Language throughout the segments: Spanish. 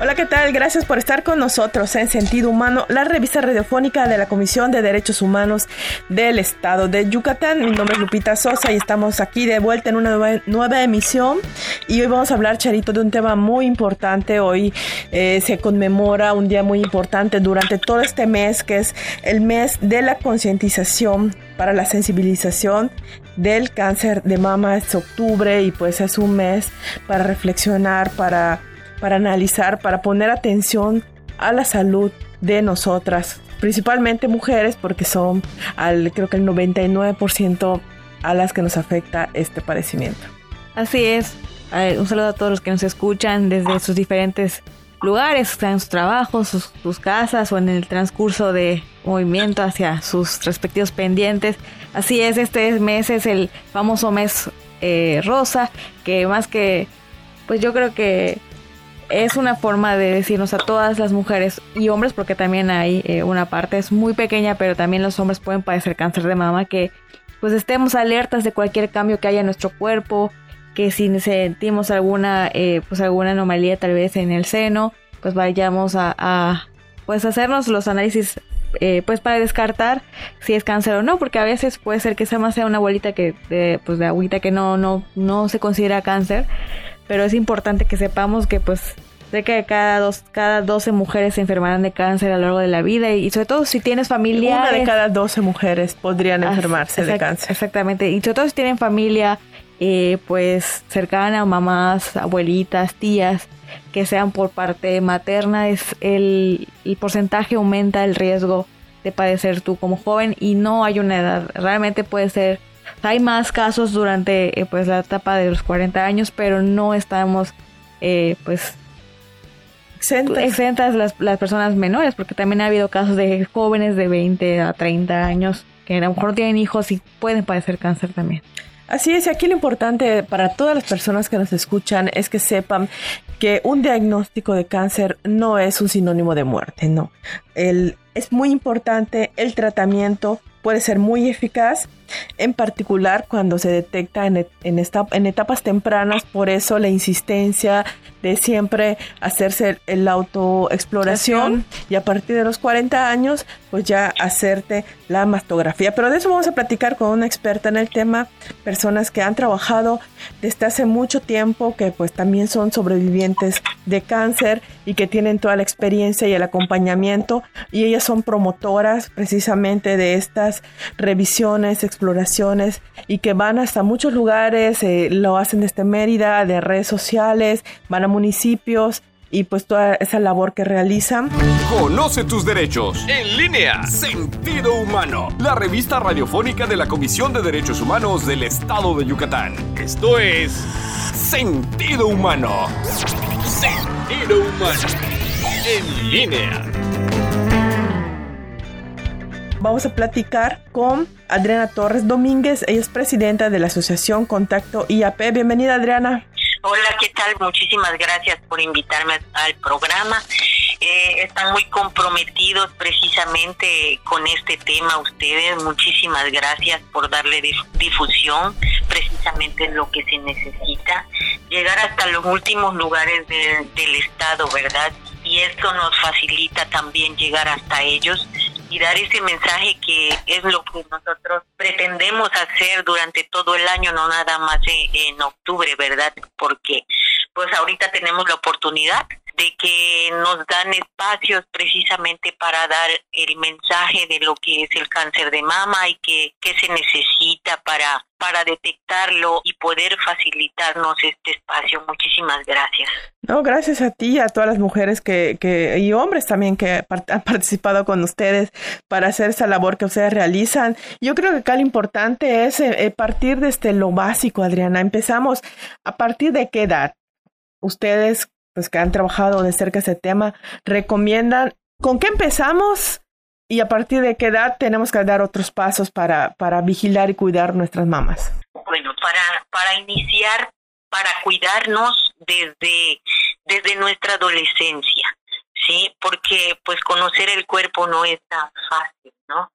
Hola, ¿qué tal? Gracias por estar con nosotros en Sentido Humano, la revista radiofónica de la Comisión de Derechos Humanos del Estado de Yucatán. Mi nombre es Lupita Sosa y estamos aquí de vuelta en una nueva, emisión. Y hoy vamos a hablar, Charito, de un tema muy importante. Hoy eh, se conmemora un día muy importante durante todo este mes, que es el mes de la concientización para la sensibilización del cáncer de mama. Es octubre y pues es un mes para reflexionar, para para analizar, para poner atención a la salud de nosotras, principalmente mujeres, porque son al, creo que el 99% a las que nos afecta este padecimiento. Así es. Un saludo a todos los que nos escuchan desde sus diferentes lugares, en sus trabajos, sus, casas o en el transcurso de movimiento hacia sus respectivos pendientes. Así es, este mes es el famoso mes eh, rosa, que más que, pues yo creo que es una forma de decirnos a todas las mujeres y hombres, porque también hay eh, una parte, es muy pequeña, pero también los hombres pueden padecer cáncer de mama, que pues estemos alertas de cualquier cambio que haya en nuestro cuerpo, que si sentimos alguna, eh, pues alguna anomalía tal vez en el seno, pues vayamos a, pues hacernos los análisis eh, pues para descartar si es cáncer o no, porque a veces puede ser que sea más sea una bolita que de, pues de agüita que no, no, no se considera cáncer, pero es importante que sepamos que pues de que cada dos, cada 12 mujeres se enfermarán de cáncer a lo largo de la vida y, sobre todo si tienes familia. Una de cada 12 mujeres podrían enfermarse de cáncer. Exactamente. Y sobre todo si tienen familia, eh, pues cercana, mamás, abuelitas, tías, que sean por parte materna, es el, el porcentaje aumenta el riesgo de padecer tú como joven y no hay una edad. Realmente puede ser hay más casos durante eh, pues la etapa de los 40 años, pero no estamos eh, pues exentas, las, las, personas menores, porque también ha habido casos de jóvenes de 20 a 30 años que a lo mejor tienen hijos y pueden padecer cáncer también. Así es, y aquí lo importante para todas las personas que nos escuchan es que sepan que un diagnóstico de cáncer no es un sinónimo de muerte, no. El, es muy importante el tratamiento puede ser muy eficaz, en particular cuando se detecta en, en, esta, en etapas tempranas, por eso la insistencia de siempre hacerse el autoexploración y a partir de los 40 años pues ya hacerte la mastografía. Pero de eso vamos a platicar con una experta en el tema, personas que han trabajado desde hace mucho tiempo, que pues también son sobrevivientes de cáncer y que tienen toda la experiencia y el acompañamiento y ellas son promotoras precisamente de estas revisiones, exploraciones y que van hasta muchos lugares, eh, lo hacen desde Mérida, de redes sociales, van a municipios y pues toda esa labor que realizan. Conoce tus derechos. En línea. Sentido Humano. La revista radiofónica de la Comisión de Derechos Humanos del Estado de Yucatán. Esto es Sentido Humano. Sentido Humano. En línea. Vamos a platicar con Adriana Torres Domínguez. Ella es presidenta de la Asociación Contacto IAP. Bienvenida, Adriana. Hola, ¿qué tal? Muchísimas gracias por invitarme al programa. Eh, están muy comprometidos precisamente con este tema ustedes. Muchísimas gracias por darle difusión, precisamente lo que se necesita. Llegar hasta los últimos lugares del Estado, ¿verdad? Y esto nos facilita también llegar hasta ellos y dar ese mensaje que es lo que nosotros pretendemos hacer durante todo el año, no nada más en, octubre, ¿verdad? Porque pues ahorita tenemos la oportunidad de que nos dan espacios precisamente para dar el mensaje de lo que es el cáncer de mama y que, se necesita para, para detectarlo y poder facilitarnos este espacio. Muchísimas gracias. No, gracias a ti y a todas las mujeres que, que, y hombres también que han participado con ustedes para hacer esa labor que ustedes realizan. Yo creo que acá lo importante es eh, eh, partir desde este, lo básico, Adriana. Empezamos a partir de qué edad ustedes pues que han trabajado de cerca ese tema, recomiendan con qué empezamos y a partir de qué edad tenemos que dar otros pasos para, para vigilar y cuidar nuestras mamas. Bueno, para, para iniciar, para cuidarnos desde, desde nuestra adolescencia, ¿sí? Porque pues conocer el cuerpo no es tan fácil, ¿no?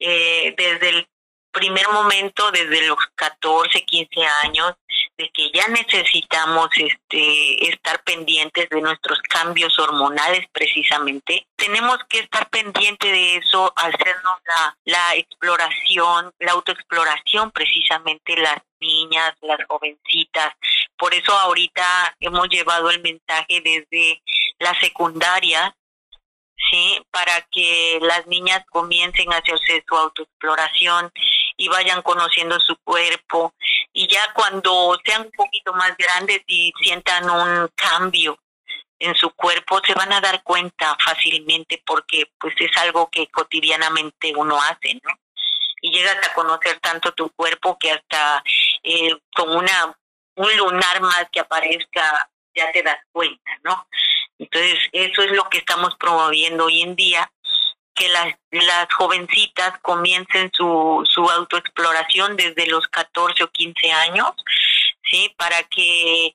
Eh, desde el primer momento, desde los 14, 15 años, de que ya necesitamos este, estar pendientes de nuestros cambios hormonales precisamente. Tenemos que estar pendientes de eso, hacernos la, la exploración, la autoexploración precisamente las niñas, las jovencitas. Por eso ahorita hemos llevado el mensaje desde la secundaria ¿sí? Para que las niñas comiencen a hacerse su autoexploración y vayan conociendo su cuerpo. Y ya cuando sean un poquito más grandes y sientan un cambio en su cuerpo, se van a dar cuenta fácilmente porque pues es algo que cotidianamente uno hace, ¿no? Y llegas a conocer tanto tu cuerpo que hasta eh, con una un lunar más que aparezca ya te das cuenta, ¿no? Entonces, eso es lo que estamos promoviendo hoy en día, que las, las jovencitas comiencen su, su autoexploración desde los 14 o 15 años, ¿sí? Para que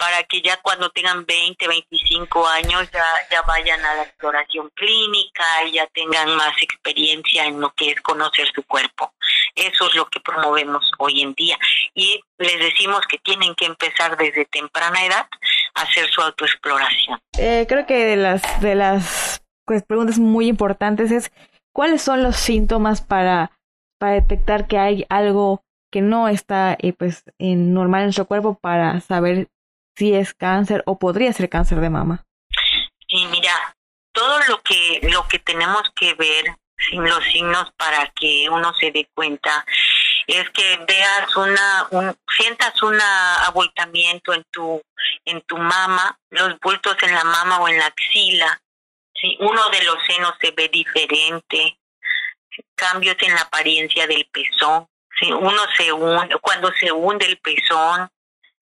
para que ya cuando tengan 20, 25 años ya, ya vayan a la exploración clínica y ya tengan más experiencia en lo que es conocer su cuerpo. Eso es lo que promovemos hoy en día. Y les decimos que tienen que empezar desde temprana edad a hacer su autoexploración. Eh, creo que de las, de las pues, preguntas muy importantes es cuáles son los síntomas para, para detectar que hay algo que no está eh, pues en normal en su cuerpo para saber si es cáncer o podría ser cáncer de mama? Sí, mira, todo lo que lo que tenemos que ver los signos para que uno se dé cuenta es que veas una un, sientas un abultamiento en tu en tu mama, los bultos en la mama o en la axila. Si uno de los senos se ve diferente, cambios en la apariencia del pezón, si uno se hunde, cuando se hunde el pezón,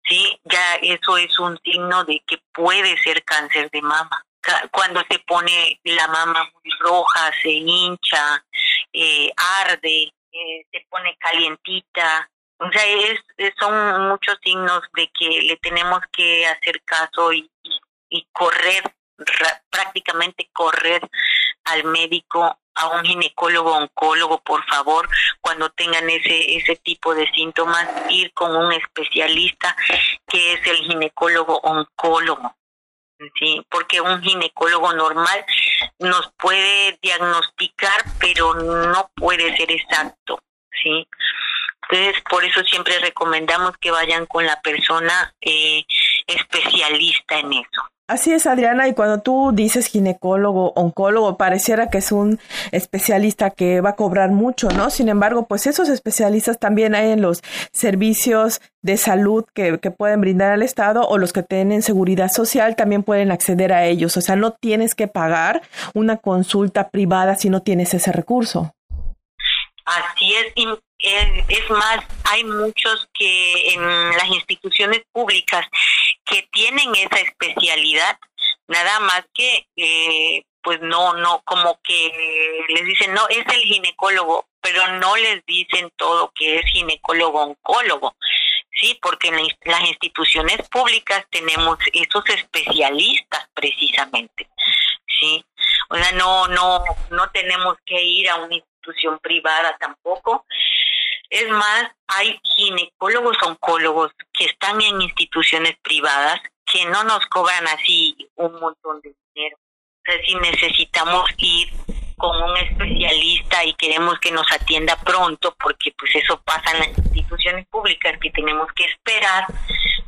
¿sí? Ya eso es un signo de que puede ser cáncer de mama. Cuando se pone la mama muy roja, se hincha, eh, arde, eh, se pone calientita. O sea, es, son muchos signos de que le tenemos que hacer caso y correr, prácticamente correr al médico a un ginecólogo oncólogo, por favor, cuando tengan ese, ese tipo de síntomas, ir con un especialista que es el ginecólogo oncólogo. Sí, porque un ginecólogo normal nos puede diagnosticar, pero no puede ser exacto, ¿sí? Entonces, por eso siempre recomendamos que vayan con la persona eh, especialista en eso. Así es, Adriana, y cuando tú dices ginecólogo, oncólogo, pareciera que es un especialista que va a cobrar mucho, ¿no? Sin embargo, pues esos especialistas también hay en los servicios de salud que, que pueden brindar al Estado o los que tienen seguridad social también pueden acceder a ellos. O sea, no tienes que pagar una consulta privada si no tienes ese recurso. Así es, es más, hay muchos que en las instituciones públicas que tienen esa especialidad, nada más que eh, pues no, no, como que les dicen, no, es el ginecólogo, pero no les dicen todo que es ginecólogo oncólogo, sí, porque en las instituciones públicas tenemos esos especialistas precisamente, sí, o sea, no, no, no tenemos que ir a una institución privada tampoco, es más, hay ginecólogos oncólogos están en instituciones privadas que no nos cobran así un montón de dinero. O sea, si necesitamos ir con un especialista y queremos que nos atienda pronto, porque pues eso pasa en las instituciones públicas que tenemos que esperar,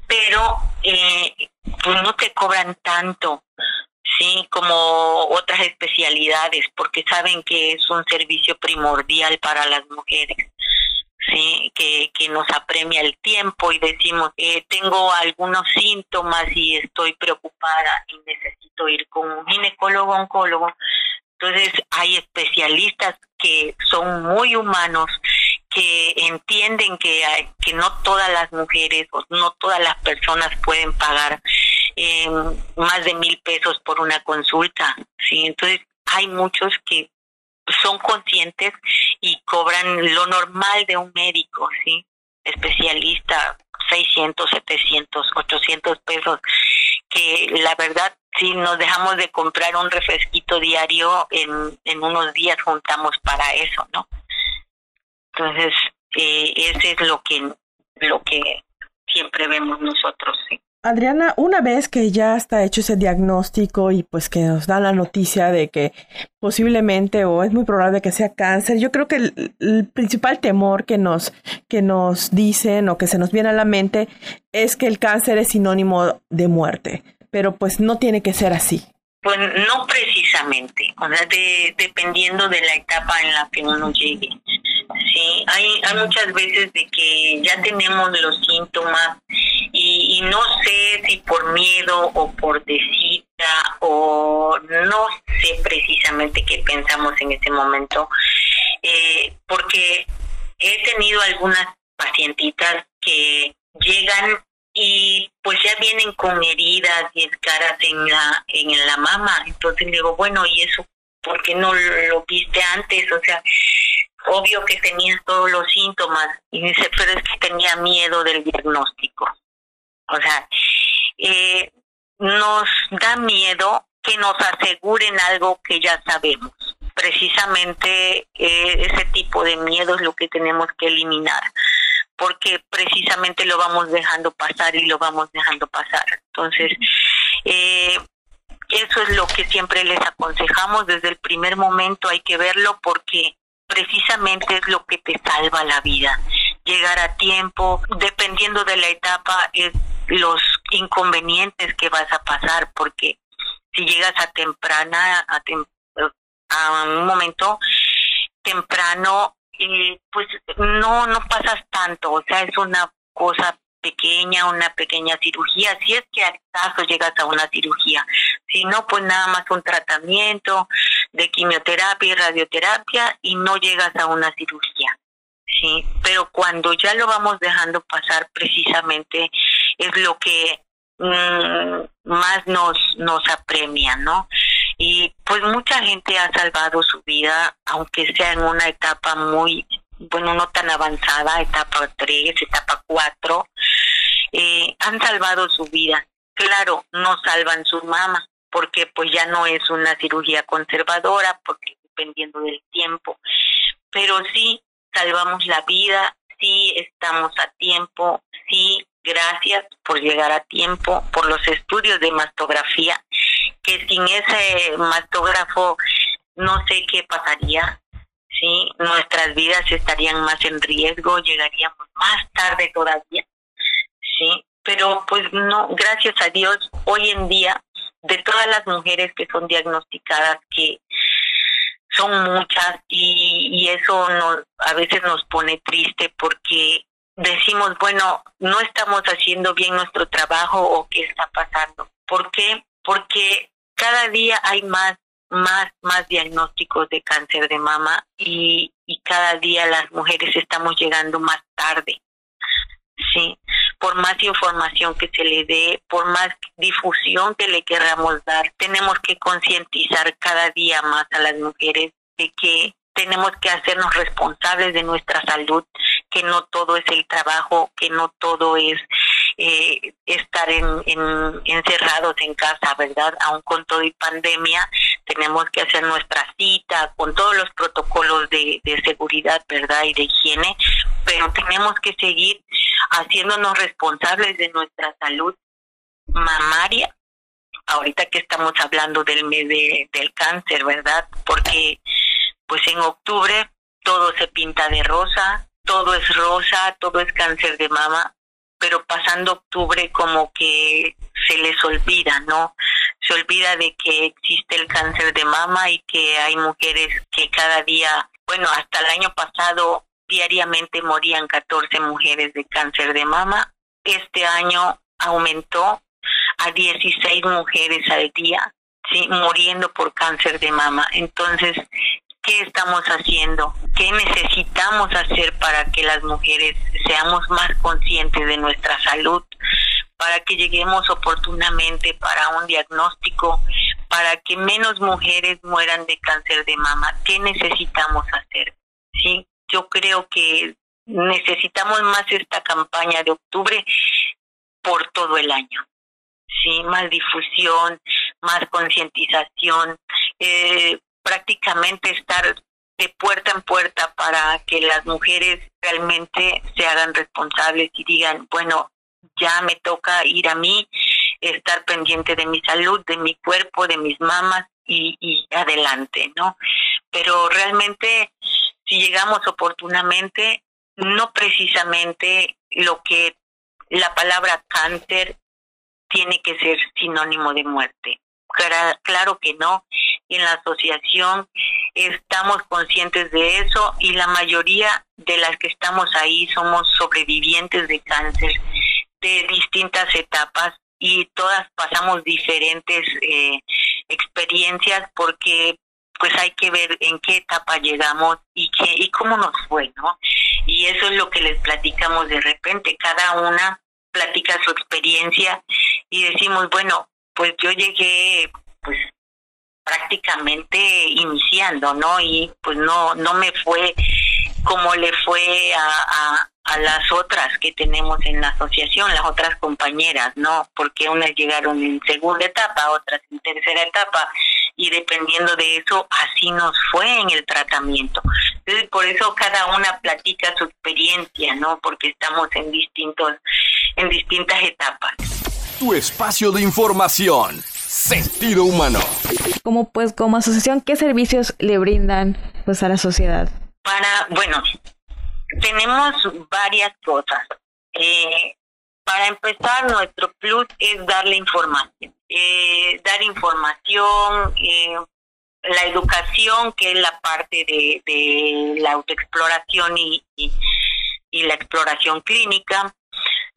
pero eh, pues no te cobran tanto, sí, como otras especialidades, porque saben que es un servicio primordial para las mujeres. ¿Sí? que, que nos apremia el tiempo y decimos, eh, tengo algunos síntomas y estoy preocupada y necesito ir con un ginecólogo, oncólogo. Entonces hay especialistas que son muy humanos, que entienden que, que no todas las mujeres o no todas las personas pueden pagar eh, más de mil pesos por una consulta. ¿sí? Entonces hay muchos que son conscientes y cobran lo normal de un médico, ¿sí? Especialista, 600, 700, 800 pesos, que la verdad, si nos dejamos de comprar un refresquito diario, en, en unos días juntamos para eso, ¿no? Entonces, Eh, ese es lo que, lo que siempre vemos nosotros. Adriana, una vez que ya está hecho ese diagnóstico y pues que nos da la noticia de que posiblemente o es muy probable que sea cáncer, yo creo que el, principal temor que nos, que nos dicen o que se nos viene a la mente es que el cáncer es sinónimo de muerte, pero pues no tiene que ser así. Pues no precisamente, o sea, dependiendo de la etapa en la que uno llegue. Sí, hay, hay muchas veces de que ya tenemos los síntomas y, no sé si por miedo o por desita o no sé precisamente qué pensamos en ese momento, eh, porque he tenido algunas pacientitas que llegan y pues ya vienen con heridas y escaras en la en la mama. Entonces digo bueno y eso por qué no lo viste antes o sea obvio que tenías todos los síntomas y dice pero es que tenía miedo del diagnóstico o sea, eh, nos da miedo que nos aseguren algo que ya sabemos. Precisamente eh, ese tipo de miedo es lo que tenemos que eliminar, porque precisamente lo vamos dejando pasar y lo vamos dejando pasar. Entonces, eh, eso es lo que siempre les aconsejamos desde el primer momento, hay que verlo porque precisamente es lo que te salva la vida. Llegar a tiempo, dependiendo de la etapa, es los inconvenientes que vas a pasar, porque si llegas a temprana, a, a un momento temprano, eh, pues no, no pasas tanto, o sea, es una cosa pequeña, una pequeña cirugía, si es que al caso llegas a una cirugía, si no, pues nada más un tratamiento de quimioterapia y radioterapia y no llegas a una cirugía. Sí, pero cuando ya lo vamos dejando pasar precisamente es lo que mm, más nos, nos apremia, ¿no? Y pues mucha gente ha salvado su vida, aunque sea en una etapa muy, bueno, no tan avanzada, etapa 3, etapa 4, eh, han salvado su vida. Claro, no salvan su mama, porque pues ya no es una cirugía conservadora, porque dependiendo del tiempo, pero sí salvamos la vida, sí estamos a tiempo, sí Gracias por llegar a tiempo, por los estudios de mastografía, que sin ese mastógrafo no sé qué pasaría. Sí, nuestras vidas estarían más en riesgo, llegaríamos más tarde todavía. Sí, pero pues no, gracias a Dios, hoy en día, de todas las mujeres que son diagnosticadas, que son muchas y, eso nos, a veces nos pone triste porque decimos, bueno, no estamos haciendo bien nuestro trabajo o qué está pasando. ¿Por qué? Porque cada día hay más, más, más diagnósticos de cáncer de mama y, y cada día las mujeres estamos llegando más tarde. Sí, por más información que se le dé, por más difusión que le queramos dar, tenemos que concientizar cada día más a las mujeres de que tenemos que hacernos responsables de nuestra salud, que no todo es el trabajo, que no todo es eh, estar en, encerrados en casa, ¿verdad? Aún con todo y pandemia, tenemos que hacer nuestra cita con todos los protocolos de, seguridad, ¿verdad? Y de higiene, pero tenemos que seguir haciéndonos responsables de nuestra salud mamaria ahorita que estamos hablando del mes de, del cáncer, ¿verdad? Porque pues en octubre todo se pinta de rosa, todo es rosa, todo es cáncer de mama, pero pasando octubre como que se les olvida, ¿no? Se olvida de que existe el cáncer de mama y que hay mujeres que cada día, bueno, hasta el año pasado diariamente morían 14 mujeres de cáncer de mama. Este año aumentó a 16 mujeres al día, sí, muriendo por cáncer de mama. Entonces, qué estamos haciendo, qué necesitamos hacer para que las mujeres seamos más conscientes de nuestra salud, para que lleguemos oportunamente para un diagnóstico, para que menos mujeres mueran de cáncer de mama. ¿Qué necesitamos hacer? Sí, yo creo que necesitamos más esta campaña de octubre por todo el año. Sí, más difusión, más concientización, eh, prácticamente estar de puerta en puerta para que las mujeres realmente se hagan responsables y digan, bueno, ya me toca ir a mí, estar pendiente de mi salud, de mi cuerpo, de mis mamas y, y adelante, ¿no? Pero realmente, si llegamos oportunamente, no precisamente lo que la palabra cáncer tiene que ser sinónimo de muerte. Claro que no. En la asociación estamos conscientes de eso y la mayoría de las que estamos ahí somos sobrevivientes de cáncer de distintas etapas y todas pasamos diferentes eh, experiencias porque pues hay que ver en qué etapa llegamos y qué y cómo nos fue, ¿no? Y eso es lo que les platicamos de repente, cada una platica su experiencia y decimos, bueno, pues yo llegué pues prácticamente iniciando, ¿no? Y pues no no me fue como le fue a, a, las otras que tenemos en la asociación, las otras compañeras, ¿no? Porque unas llegaron en segunda etapa, otras en tercera etapa, y dependiendo de eso, así nos fue en el tratamiento. Entonces, por eso cada una platica su experiencia, ¿no? Porque estamos en distintos, en distintas etapas. Tu espacio de información. Sentido humano. Como pues como asociación, ¿qué servicios le brindan pues a la sociedad? Para, bueno, tenemos varias cosas. Eh, para empezar, nuestro plus es darle información. Eh, dar información, eh, la educación, que es la parte de, de la autoexploración y, y, y, la exploración clínica.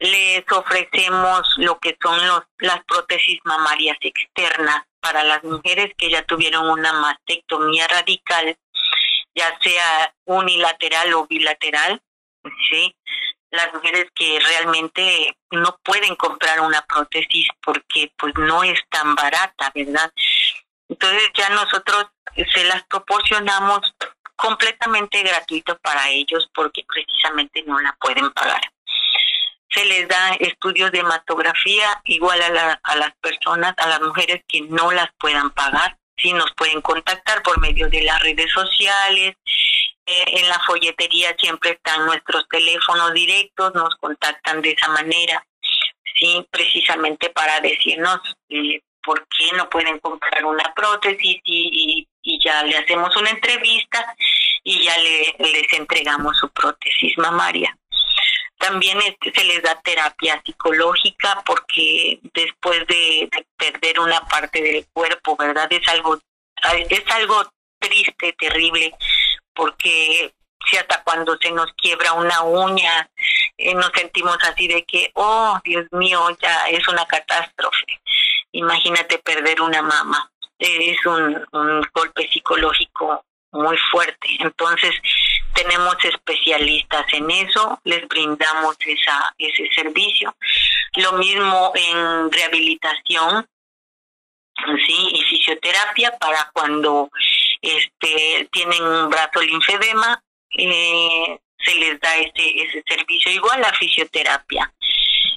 Les ofrecemos lo que son los, las prótesis mamarias externas para las mujeres que ya tuvieron una mastectomía radical ya sea unilateral o bilateral, ¿sí? Las mujeres que realmente no pueden comprar una prótesis porque pues no es tan barata, ¿verdad? Entonces ya nosotros se las proporcionamos completamente gratuito para ellos porque precisamente no la pueden pagar. Les da estudios de hematografía igual a, la, a las personas, a las mujeres que no las puedan pagar sí nos pueden contactar por medio de las redes sociales. Eh, en la folletería siempre están nuestros teléfonos directos, nos contactan de esa manera, sí, precisamente para decirnos eh, por qué no pueden comprar una prótesis y, y, ya le hacemos una entrevista y ya le, les entregamos su prótesis mamaria. También este, se les da terapia psicológica porque después de, perder una parte del cuerpo, ¿verdad? Es algo, es algo triste, terrible, porque si hasta cuando se nos quiebra una uña, eh, nos sentimos así de que, oh, Dios mío, ya es una catástrofe. Imagínate perder una mama. Es un, un golpe psicológico muy fuerte. Entonces, tenemos especialistas en eso, les brindamos esa, ese servicio. Lo mismo en rehabilitación, sí, y fisioterapia para cuando este tienen un brazo linfedema, eh, se les da ese, ese servicio igual a fisioterapia.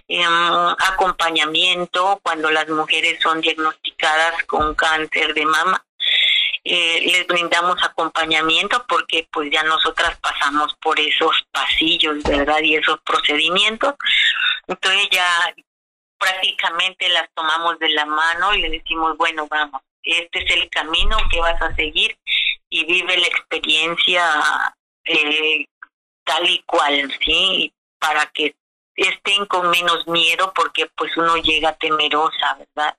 Em, acompañamiento cuando las mujeres son diagnosticadas con cáncer de mama eh, les brindamos acompañamiento porque pues ya nosotras pasamos por esos pasillos, ¿verdad? Y esos procedimientos. Entonces ya prácticamente las tomamos de la mano y le decimos, bueno, vamos, este es el camino que vas a seguir y vive la experiencia eh, tal y cual, ¿sí? Para que estén con menos miedo porque pues uno llega temerosa, ¿verdad?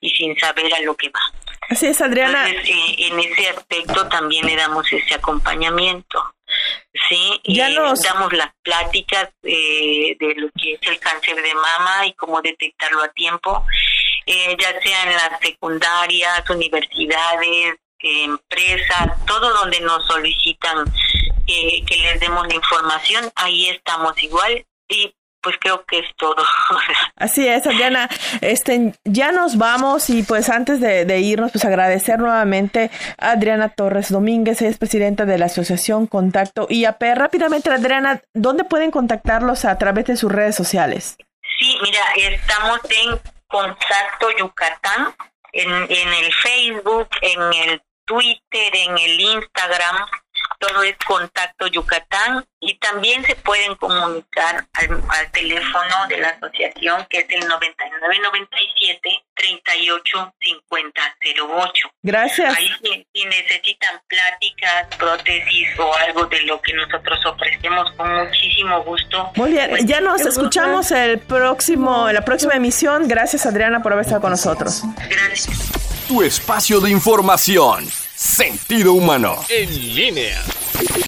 Y sin saber a lo que va. Así es, Adriana. Entonces, en ese aspecto también le damos ese acompañamiento. Sí, ya nos... damos las pláticas eh, de lo que es el cáncer de mama y cómo detectarlo a tiempo, eh, ya sea en las secundarias, universidades, empresas, todo donde nos solicitan que les demos la información, ahí estamos igual y pues creo que es todo. Así es, Adriana. Este, ya nos vamos y pues antes de, irnos, pues agradecer nuevamente a Adriana Torres Domínguez, ella es presidenta de la Asociación Contacto IAP. Rápidamente, Adriana, ¿dónde pueden contactarlos a través de sus redes sociales? Sí, mira, estamos en Contacto Yucatán, en, en el Facebook, en el Twitter, en el Instagram, todo es Contacto Yucatán y también se pueden comunicar al, teléfono de la asociación que es el 9997 385008. Gracias. Ahí si, necesitan pláticas, prótesis o algo de lo que nosotros ofrecemos con muchísimo gusto. Muy bien, pues, ya nos escuchamos el próximo, en la próxima emisión. Gracias Adriana por haber estado con nosotros. Gracias. Tu espacio de información. Sentido humano. En línea.